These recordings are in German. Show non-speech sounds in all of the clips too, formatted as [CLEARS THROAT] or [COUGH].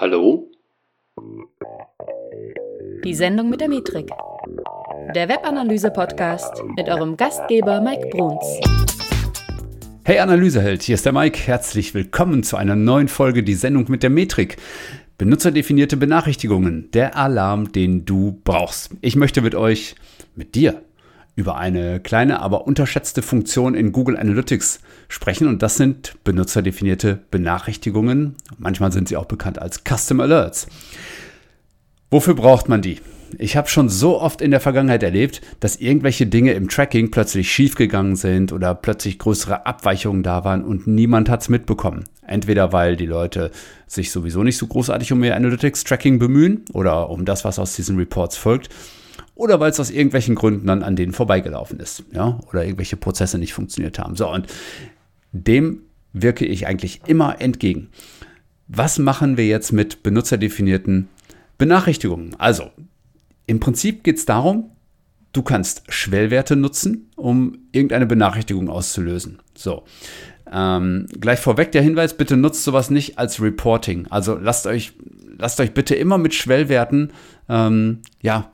Hallo? Die Sendung mit der Metrik. Der Webanalyse-Podcast mit eurem Gastgeber Mike Bruns. Hey Analyseheld, hier ist der Mike. Herzlich willkommen zu einer neuen Folge Die Sendung mit der Metrik. Benutzerdefinierte Benachrichtigungen, der Alarm, den du brauchst. Ich möchte mit euch, mit dir, über eine kleine, aber unterschätzte Funktion in Google Analytics sprechen und das sind benutzerdefinierte Benachrichtigungen. Manchmal sind sie auch bekannt als Custom Alerts. Wofür braucht man die? Ich habe schon so oft in der Vergangenheit erlebt, dass irgendwelche Dinge im Tracking plötzlich schiefgegangen sind oder plötzlich größere Abweichungen da waren und niemand hat es mitbekommen. Entweder weil die Leute sich sowieso nicht so großartig um ihr Analytics-Tracking bemühen oder um das, was aus diesen Reports folgt, oder weil es aus irgendwelchen Gründen dann an denen vorbeigelaufen ist, ja, oder irgendwelche Prozesse nicht funktioniert haben. So, und dem wirke ich eigentlich immer entgegen. Was machen wir jetzt mit benutzerdefinierten Benachrichtigungen? Also, im Prinzip geht es darum, du kannst Schwellwerte nutzen, um irgendeine Benachrichtigung auszulösen. So. Ähm, gleich vorweg der Hinweis, bitte nutzt sowas nicht als Reporting. Also lasst euch, lasst euch bitte immer mit Schwellwerten ähm, ja,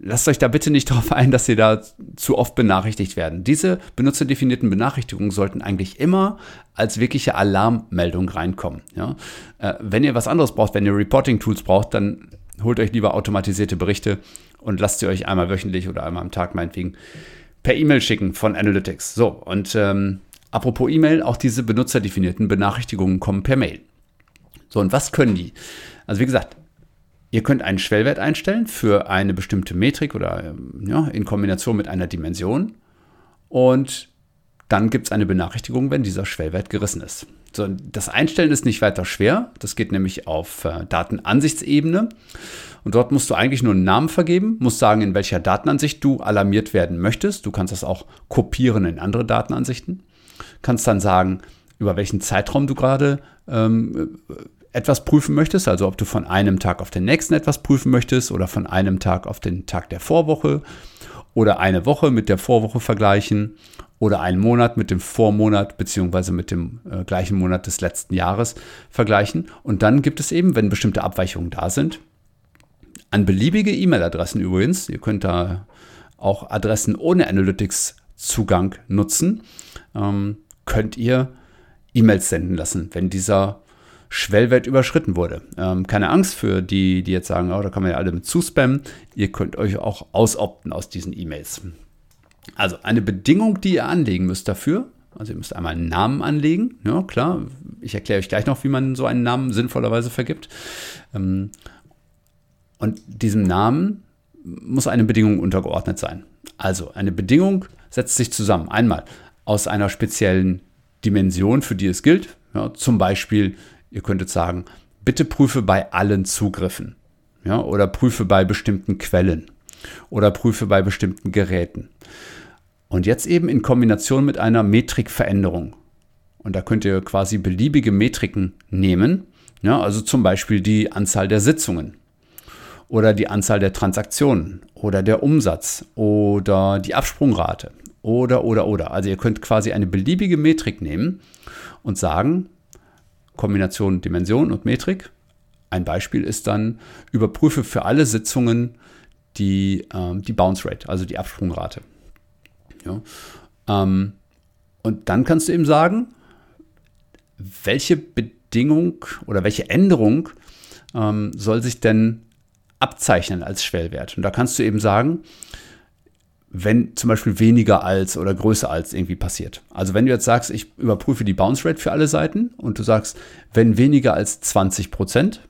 lasst euch da bitte nicht [LAUGHS] darauf ein, dass ihr da zu oft benachrichtigt werden. Diese benutzerdefinierten Benachrichtigungen sollten eigentlich immer als wirkliche Alarmmeldung reinkommen. Ja? Äh, wenn ihr was anderes braucht, wenn ihr Reporting-Tools braucht, dann holt euch lieber automatisierte Berichte und lasst sie euch einmal wöchentlich oder einmal am Tag meinetwegen per E-Mail schicken von Analytics. So, und ähm, apropos E-Mail, auch diese benutzerdefinierten Benachrichtigungen kommen per Mail. So, und was können die? Also wie gesagt, Ihr könnt einen Schwellwert einstellen für eine bestimmte Metrik oder ähm, ja, in Kombination mit einer Dimension. Und dann gibt es eine Benachrichtigung, wenn dieser Schwellwert gerissen ist. So, das Einstellen ist nicht weiter schwer. Das geht nämlich auf äh, Datenansichtsebene. Und dort musst du eigentlich nur einen Namen vergeben, musst sagen, in welcher Datenansicht du alarmiert werden möchtest. Du kannst das auch kopieren in andere Datenansichten. Kannst dann sagen, über welchen Zeitraum du gerade ähm, etwas prüfen möchtest, also ob du von einem Tag auf den nächsten etwas prüfen möchtest oder von einem Tag auf den Tag der Vorwoche oder eine Woche mit der Vorwoche vergleichen oder einen Monat mit dem Vormonat beziehungsweise mit dem äh, gleichen Monat des letzten Jahres vergleichen. Und dann gibt es eben, wenn bestimmte Abweichungen da sind, an beliebige E-Mail-Adressen übrigens, ihr könnt da auch Adressen ohne Analytics-Zugang nutzen, ähm, könnt ihr E-Mails senden lassen, wenn dieser Schwellwert überschritten wurde. Ähm, keine Angst für die, die jetzt sagen, oh, da kann man ja alle mit zuspammen. Ihr könnt euch auch ausopten aus diesen E-Mails. Also eine Bedingung, die ihr anlegen müsst dafür, also ihr müsst einmal einen Namen anlegen. Ja, klar, ich erkläre euch gleich noch, wie man so einen Namen sinnvollerweise vergibt. Ähm, und diesem Namen muss eine Bedingung untergeordnet sein. Also eine Bedingung setzt sich zusammen. Einmal aus einer speziellen Dimension, für die es gilt. Ja, zum Beispiel Ihr könntet sagen, bitte prüfe bei allen Zugriffen. Ja, oder prüfe bei bestimmten Quellen. Oder prüfe bei bestimmten Geräten. Und jetzt eben in Kombination mit einer Metrikveränderung. Und da könnt ihr quasi beliebige Metriken nehmen. Ja, also zum Beispiel die Anzahl der Sitzungen oder die Anzahl der Transaktionen oder der Umsatz oder die Absprungrate oder oder oder. Also ihr könnt quasi eine beliebige Metrik nehmen und sagen, Kombination Dimension und Metrik. Ein Beispiel ist dann, überprüfe für alle Sitzungen die, ähm, die Bounce Rate, also die Absprungrate. Ja. Ähm, und dann kannst du eben sagen, welche Bedingung oder welche Änderung ähm, soll sich denn abzeichnen als Schwellwert. Und da kannst du eben sagen, wenn zum Beispiel weniger als oder größer als irgendwie passiert. Also wenn du jetzt sagst, ich überprüfe die Bounce Rate für alle Seiten und du sagst, wenn weniger als 20 Prozent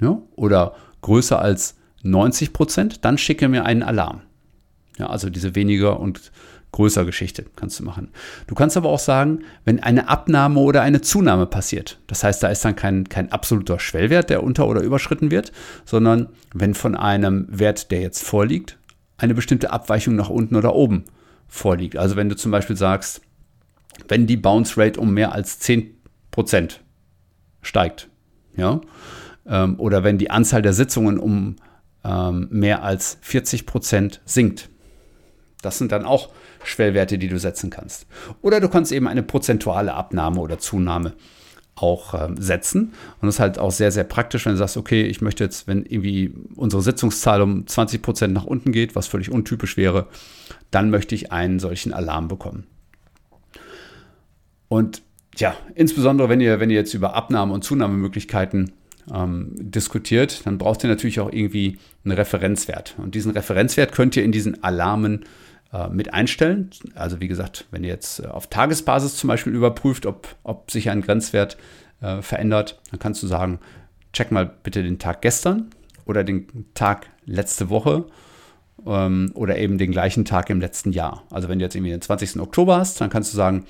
ja, oder größer als 90 Prozent, dann schicke mir einen Alarm. Ja, also diese weniger und größer Geschichte kannst du machen. Du kannst aber auch sagen, wenn eine Abnahme oder eine Zunahme passiert. Das heißt, da ist dann kein, kein absoluter Schwellwert, der unter- oder überschritten wird, sondern wenn von einem Wert, der jetzt vorliegt, eine bestimmte Abweichung nach unten oder oben vorliegt. Also wenn du zum Beispiel sagst, wenn die Bounce Rate um mehr als 10% steigt, ja, ähm, oder wenn die Anzahl der Sitzungen um ähm, mehr als 40% sinkt. Das sind dann auch Schwellwerte, die du setzen kannst. Oder du kannst eben eine prozentuale Abnahme oder Zunahme auch ähm, setzen. Und das ist halt auch sehr, sehr praktisch, wenn du sagst, okay, ich möchte jetzt, wenn irgendwie unsere Sitzungszahl um 20 Prozent nach unten geht, was völlig untypisch wäre, dann möchte ich einen solchen Alarm bekommen. Und ja, insbesondere wenn ihr, wenn ihr jetzt über Abnahme- und Zunahmemöglichkeiten ähm, diskutiert, dann braucht ihr natürlich auch irgendwie einen Referenzwert. Und diesen Referenzwert könnt ihr in diesen Alarmen äh, mit einstellen. Also wie gesagt, wenn ihr jetzt äh, auf Tagesbasis zum Beispiel überprüft, ob, ob sich ein Grenzwert äh, verändert, dann kannst du sagen, check mal bitte den Tag gestern oder den Tag letzte Woche ähm, oder eben den gleichen Tag im letzten Jahr. Also wenn du jetzt irgendwie den 20. Oktober hast, dann kannst du sagen,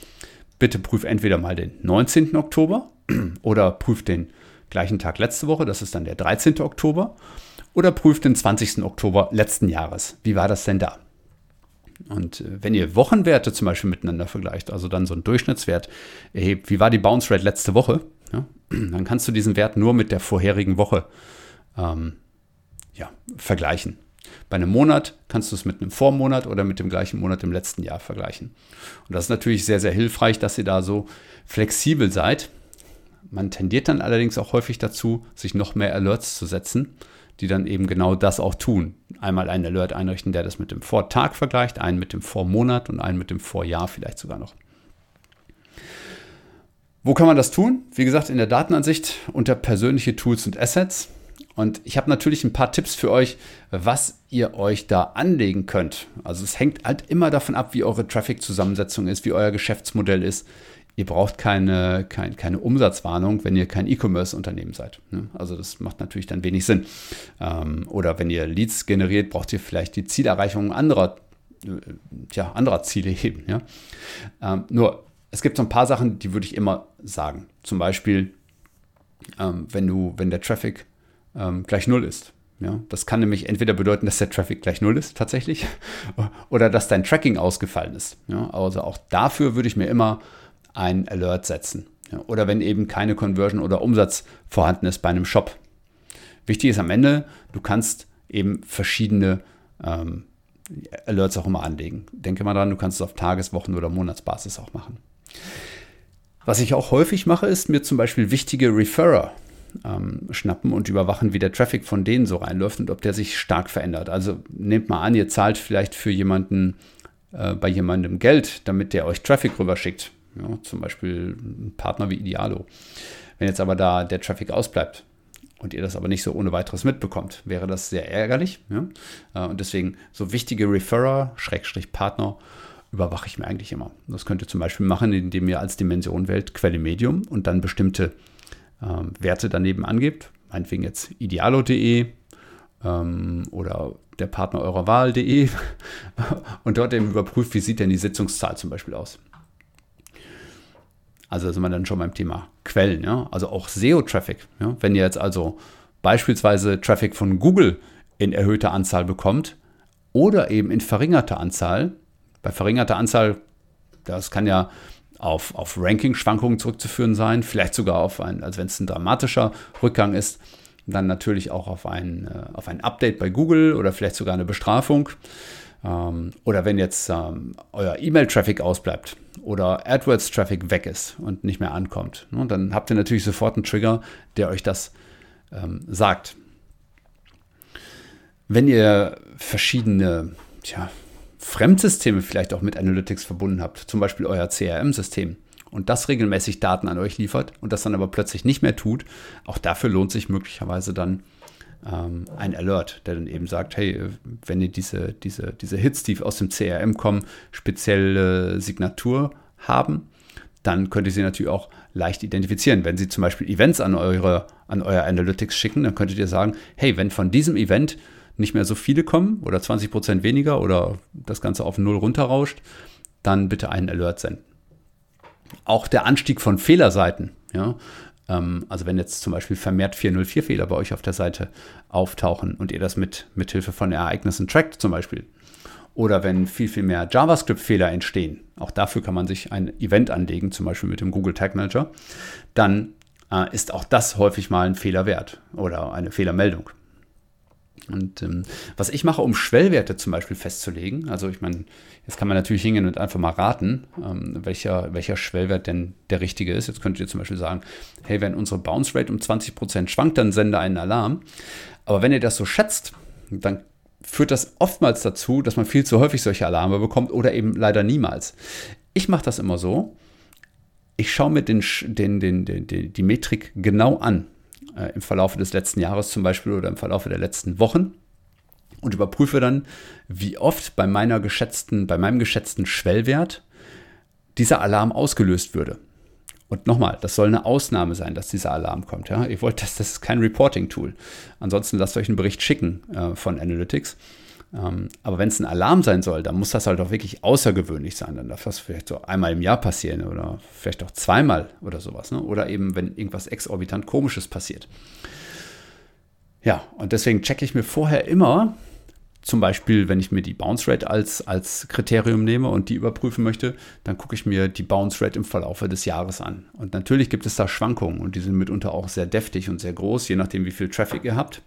bitte prüf entweder mal den 19. Oktober [CLEARS THROAT] oder prüf den gleichen Tag letzte Woche, das ist dann der 13. Oktober, oder prüf den 20. Oktober letzten Jahres. Wie war das denn da? Und äh, wenn ihr Wochenwerte zum Beispiel miteinander vergleicht, also dann so einen Durchschnittswert erhebt, wie war die Bounce Rate letzte Woche, ja, [CLEARS THROAT] dann kannst du diesen Wert nur mit der vorherigen Woche ähm, ja, vergleichen. Bei einem Monat kannst du es mit einem Vormonat oder mit dem gleichen Monat im letzten Jahr vergleichen. Und das ist natürlich sehr, sehr hilfreich, dass ihr da so flexibel seid. Man tendiert dann allerdings auch häufig dazu, sich noch mehr Alerts zu setzen die dann eben genau das auch tun. Einmal einen Alert einrichten, der das mit dem Vortag vergleicht, einen mit dem Vormonat und einen mit dem Vorjahr vielleicht sogar noch. Wo kann man das tun? Wie gesagt, in der Datenansicht unter persönliche Tools und Assets. Und ich habe natürlich ein paar Tipps für euch, was ihr euch da anlegen könnt. Also es hängt halt immer davon ab, wie eure Traffic-Zusammensetzung ist, wie euer Geschäftsmodell ist ihr braucht keine, kein, keine Umsatzwarnung, wenn ihr kein E-Commerce-Unternehmen seid. Ne? Also das macht natürlich dann wenig Sinn. Ähm, oder wenn ihr Leads generiert, braucht ihr vielleicht die Zielerreichung anderer, äh, ja, anderer Ziele heben. Ja? Ähm, nur, es gibt so ein paar Sachen, die würde ich immer sagen. Zum Beispiel, ähm, wenn, du, wenn der Traffic gleich null ist. Ja, das kann nämlich entweder bedeuten, dass der Traffic gleich null ist tatsächlich [LAUGHS] oder dass dein Tracking ausgefallen ist. Ja, also auch dafür würde ich mir immer ein Alert setzen. Oder wenn eben keine Conversion oder Umsatz vorhanden ist bei einem Shop. Wichtig ist am Ende, du kannst eben verschiedene ähm, Alerts auch immer anlegen. Denke mal dran, du kannst es auf Tages-, Wochen- oder Monatsbasis auch machen. Was ich auch häufig mache, ist mir zum Beispiel wichtige Referrer ähm, schnappen und überwachen, wie der Traffic von denen so reinläuft und ob der sich stark verändert. Also nehmt mal an, ihr zahlt vielleicht für jemanden äh, bei jemandem Geld, damit der euch Traffic rüberschickt. Ja, zum Beispiel ein Partner wie Idealo. Wenn jetzt aber da der Traffic ausbleibt und ihr das aber nicht so ohne weiteres mitbekommt, wäre das sehr ärgerlich. Ja? Äh, und deswegen so wichtige Referrer, Schrägstrich Partner, überwache ich mir eigentlich immer. Das könnt ihr zum Beispiel machen, indem ihr als Dimension wählt Quelle Medium und dann bestimmte ähm, Werte daneben angebt. Meinetwegen jetzt idealo.de ähm, oder der Partner eurer Wahl.de [LAUGHS] und dort eben überprüft, wie sieht denn die Sitzungszahl zum Beispiel aus. Also sind wir dann schon beim Thema Quellen, ja. Also auch SEO-Traffic. Ja? Wenn ihr jetzt also beispielsweise Traffic von Google in erhöhter Anzahl bekommt oder eben in verringerter Anzahl, bei verringerter Anzahl, das kann ja auf, auf Ranking-Schwankungen zurückzuführen sein, vielleicht sogar auf ein, also wenn es ein dramatischer Rückgang ist, dann natürlich auch auf ein, äh, auf ein Update bei Google oder vielleicht sogar eine Bestrafung. Ähm, oder wenn jetzt ähm, euer E-Mail-Traffic ausbleibt oder AdWords-Traffic weg ist und nicht mehr ankommt, ne, dann habt ihr natürlich sofort einen Trigger, der euch das ähm, sagt. Wenn ihr verschiedene tja, Fremdsysteme vielleicht auch mit Analytics verbunden habt, zum Beispiel euer CRM-System, und das regelmäßig Daten an euch liefert und das dann aber plötzlich nicht mehr tut, auch dafür lohnt sich möglicherweise dann ähm, ein Alert, der dann eben sagt, hey, wenn ihr diese, diese, diese Hits, die aus dem CRM kommen, spezielle Signatur haben, dann könnt ihr sie natürlich auch leicht identifizieren. Wenn sie zum Beispiel Events an, eure, an euer Analytics schicken, dann könntet ihr sagen, hey, wenn von diesem Event nicht mehr so viele kommen oder 20% weniger oder das Ganze auf Null runterrauscht, dann bitte einen Alert senden. Auch der Anstieg von Fehlerseiten, ja, also wenn jetzt zum Beispiel vermehrt 404-Fehler bei euch auf der Seite auftauchen und ihr das mit, mit Hilfe von Ereignissen trackt zum Beispiel. Oder wenn viel, viel mehr JavaScript-Fehler entstehen, auch dafür kann man sich ein Event anlegen, zum Beispiel mit dem Google Tag Manager, dann äh, ist auch das häufig mal ein Fehler wert oder eine Fehlermeldung. Und ähm, was ich mache, um Schwellwerte zum Beispiel festzulegen, also ich meine, jetzt kann man natürlich hingehen und einfach mal raten, ähm, welcher, welcher Schwellwert denn der richtige ist. Jetzt könntet ihr zum Beispiel sagen, hey, wenn unsere Bounce Rate um 20% schwankt, dann sende einen Alarm. Aber wenn ihr das so schätzt, dann führt das oftmals dazu, dass man viel zu häufig solche Alarme bekommt oder eben leider niemals. Ich mache das immer so, ich schaue mir den, den, den, den, die Metrik genau an äh, im Verlauf des letzten Jahres zum Beispiel oder im Verlauf der letzten Wochen und überprüfe dann, wie oft bei meiner geschätzten, bei meinem geschätzten Schwellwert dieser Alarm ausgelöst würde. Und nochmal, das soll eine Ausnahme sein, dass dieser Alarm kommt. Ja? Ihr wollt das, das ist kein Reporting-Tool. Ansonsten lasst euch einen Bericht schicken äh, von Analytics. Ähm, aber wenn es ein Alarm sein soll, dann muss das halt auch wirklich außergewöhnlich sein. Dann darf das vielleicht so einmal im Jahr passieren oder vielleicht auch zweimal oder sowas. Ne? Oder eben, wenn irgendwas exorbitant Komisches passiert. Ja, und deswegen checke ich mir vorher immer, zum Beispiel, wenn ich mir die Bounce Rate als, als Kriterium nehme und die überprüfen möchte, dann gucke ich mir die Bounce Rate im Verlauf des Jahres an. Und natürlich gibt es da Schwankungen und die sind mitunter auch sehr deftig und sehr groß, je nachdem, wie viel Traffic ihr habt.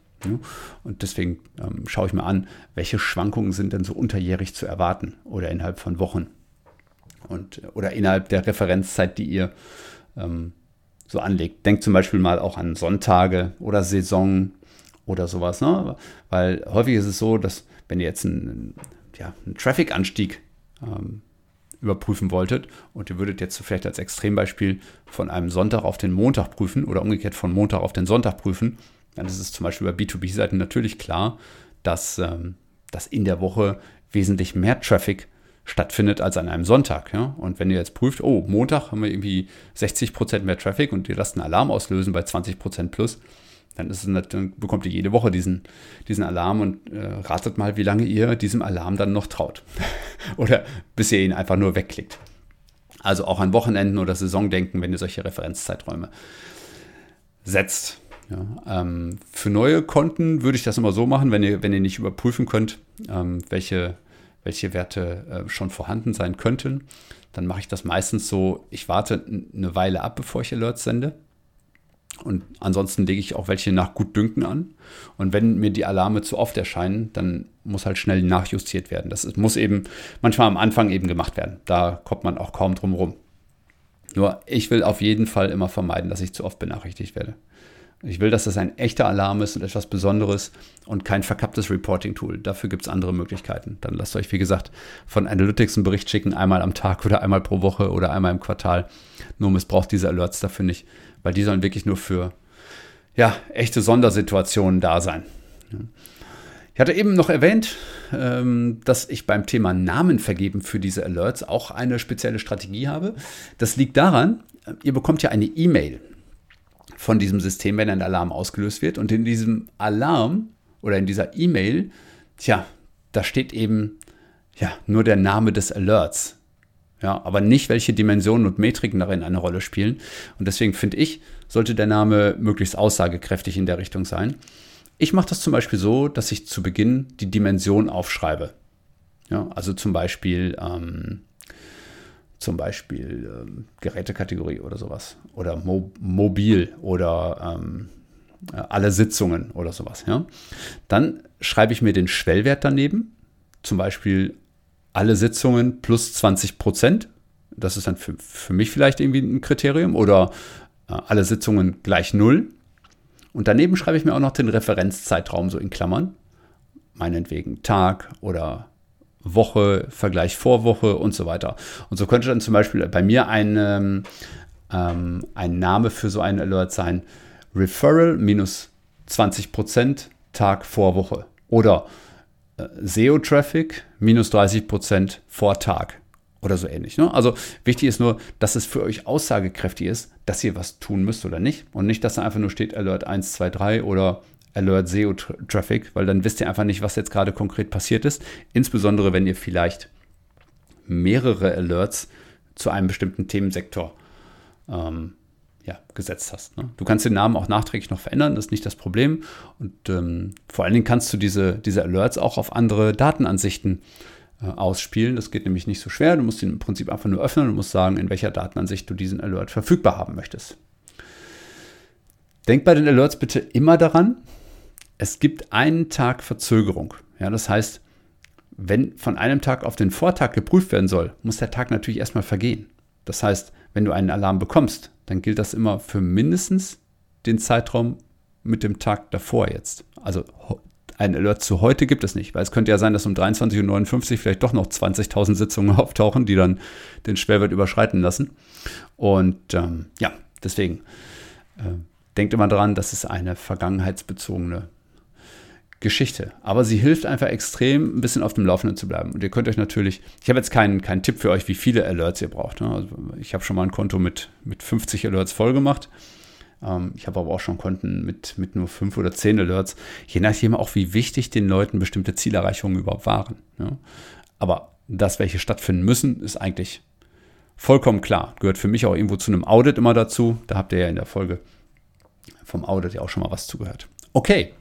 Und deswegen ähm, schaue ich mir an, welche Schwankungen sind denn so unterjährig zu erwarten oder innerhalb von Wochen und, oder innerhalb der Referenzzeit, die ihr ähm, so anlegt. Denkt zum Beispiel mal auch an Sonntage oder Saison oder sowas. Ne? Weil häufig ist es so, dass wenn ihr jetzt einen, ja, einen Traffic-Anstieg ähm, überprüfen wolltet und ihr würdet jetzt vielleicht als Extrembeispiel von einem Sonntag auf den Montag prüfen oder umgekehrt von Montag auf den Sonntag prüfen, dann ist es zum Beispiel bei B2B-Seiten natürlich klar, dass, ähm, dass in der Woche wesentlich mehr Traffic stattfindet als an einem Sonntag. Ja? Und wenn ihr jetzt prüft, oh, Montag haben wir irgendwie 60% mehr Traffic und ihr lasst einen Alarm auslösen bei 20% plus, dann, ist es, dann bekommt ihr jede Woche diesen, diesen Alarm und äh, ratet mal, wie lange ihr diesem Alarm dann noch traut. [LAUGHS] oder bis ihr ihn einfach nur wegklickt. Also auch an Wochenenden oder Saison denken, wenn ihr solche Referenzzeiträume setzt. Ja, ähm, für neue Konten würde ich das immer so machen, wenn ihr, wenn ihr nicht überprüfen könnt, ähm, welche, welche Werte äh, schon vorhanden sein könnten, dann mache ich das meistens so, ich warte eine Weile ab, bevor ich Alerts sende. Und ansonsten lege ich auch welche nach Gutdünken an. Und wenn mir die Alarme zu oft erscheinen, dann muss halt schnell nachjustiert werden. Das muss eben manchmal am Anfang eben gemacht werden. Da kommt man auch kaum drum rum. Nur ich will auf jeden Fall immer vermeiden, dass ich zu oft benachrichtigt werde. Ich will, dass das ein echter Alarm ist und etwas Besonderes und kein verkapptes Reporting-Tool. Dafür gibt es andere Möglichkeiten. Dann lasst euch, wie gesagt, von Analytics einen Bericht schicken, einmal am Tag oder einmal pro Woche oder einmal im Quartal. Nur missbraucht diese Alerts dafür nicht, weil die sollen wirklich nur für ja, echte Sondersituationen da sein. Ich hatte eben noch erwähnt, ähm, dass ich beim Thema Namen vergeben für diese Alerts auch eine spezielle Strategie habe. Das liegt daran, ihr bekommt ja eine E-Mail von diesem System, wenn ein Alarm ausgelöst wird. Und in diesem Alarm oder in dieser E-Mail, tja, da steht eben ja nur der Name des Alerts. Ja, aber nicht, welche Dimensionen und Metriken darin eine Rolle spielen. Und deswegen finde ich, sollte der Name möglichst aussagekräftig in der Richtung sein. Ich mache das zum Beispiel so, dass ich zu Beginn die Dimension aufschreibe. Ja, also zum Beispiel ähm, zum Beispiel ähm, Gerätekategorie oder sowas. Oder Mo mobil oder ähm, äh, alle Sitzungen oder sowas. Ja? Dann schreibe ich mir den Schwellwert daneben, zum Beispiel alle Sitzungen plus 20 Prozent. Das ist dann für, für mich vielleicht irgendwie ein Kriterium. Oder äh, alle Sitzungen gleich null. Und daneben schreibe ich mir auch noch den Referenzzeitraum so in Klammern. Meinetwegen Tag oder Woche, Vergleich Vorwoche und so weiter. Und so könnte dann zum Beispiel bei mir ein, ähm, ähm ein Name für so einen Alert sein, Referral minus 20% Tag vor Woche oder äh, SEO-Traffic minus 30% vor Tag oder so ähnlich. Ne? Also wichtig ist nur, dass es für euch aussagekräftig ist, dass ihr was tun müsst oder nicht und nicht, dass da einfach nur steht Alert 1, 2, 3 oder Alert SEO Traffic, weil dann wisst ihr einfach nicht, was jetzt gerade konkret passiert ist. Insbesondere, wenn ihr vielleicht mehrere Alerts zu einem bestimmten Themensektor ähm, ja, gesetzt hast. Ne? Du kannst den Namen auch nachträglich noch verändern, das ist nicht das Problem. Und ähm, vor allen Dingen kannst du diese, diese Alerts auch auf andere Datenansichten äh, ausspielen. Das geht nämlich nicht so schwer. Du musst ihn im Prinzip einfach nur öffnen und musst sagen, in welcher Datenansicht du diesen Alert verfügbar haben möchtest. Denk bei den Alerts bitte immer daran, es gibt einen Tag Verzögerung. Ja, das heißt, wenn von einem Tag auf den Vortag geprüft werden soll, muss der Tag natürlich erstmal vergehen. Das heißt, wenn du einen Alarm bekommst, dann gilt das immer für mindestens den Zeitraum mit dem Tag davor jetzt. Also ein Alert zu heute gibt es nicht, weil es könnte ja sein, dass um 23.59 Uhr vielleicht doch noch 20.000 Sitzungen [LAUGHS] auftauchen, die dann den Schwerwert überschreiten lassen. Und ähm, ja, deswegen äh, denkt immer dran, das ist eine vergangenheitsbezogene Geschichte. Aber sie hilft einfach extrem, ein bisschen auf dem Laufenden zu bleiben. Und ihr könnt euch natürlich, ich habe jetzt keinen, keinen Tipp für euch, wie viele Alerts ihr braucht. Ne? Also ich habe schon mal ein Konto mit, mit 50 Alerts voll gemacht. Ähm, ich habe aber auch schon Konten mit, mit nur 5 oder 10 Alerts. Je nachdem auch, wie wichtig den Leuten bestimmte Zielerreichungen überhaupt waren. Ne? Aber das, welche stattfinden müssen, ist eigentlich vollkommen klar. Gehört für mich auch irgendwo zu einem Audit immer dazu. Da habt ihr ja in der Folge vom Audit ja auch schon mal was zugehört. Okay,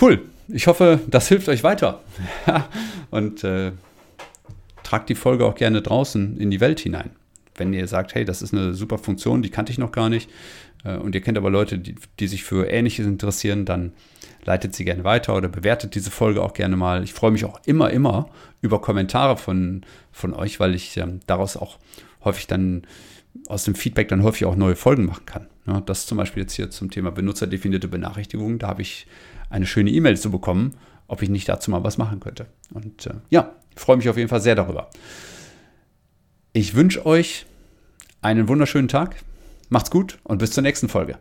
Cool. Ich hoffe, das hilft euch weiter. [LAUGHS] und äh, tragt die Folge auch gerne draußen in die Welt hinein. Wenn ihr sagt, hey, das ist eine super Funktion, die kannte ich noch gar nicht, äh, und ihr kennt aber Leute, die, die sich für Ähnliches interessieren, dann leitet sie gerne weiter oder bewertet diese Folge auch gerne mal. Ich freue mich auch immer, immer über Kommentare von, von euch, weil ich ähm, daraus auch häufig dann aus dem Feedback dann häufig auch neue Folgen machen kann. Ja, das zum Beispiel jetzt hier zum Thema benutzerdefinierte Benachrichtigungen. Da habe ich eine schöne E-Mail zu bekommen, ob ich nicht dazu mal was machen könnte. Und äh, ja, freue mich auf jeden Fall sehr darüber. Ich wünsche euch einen wunderschönen Tag. Macht's gut und bis zur nächsten Folge.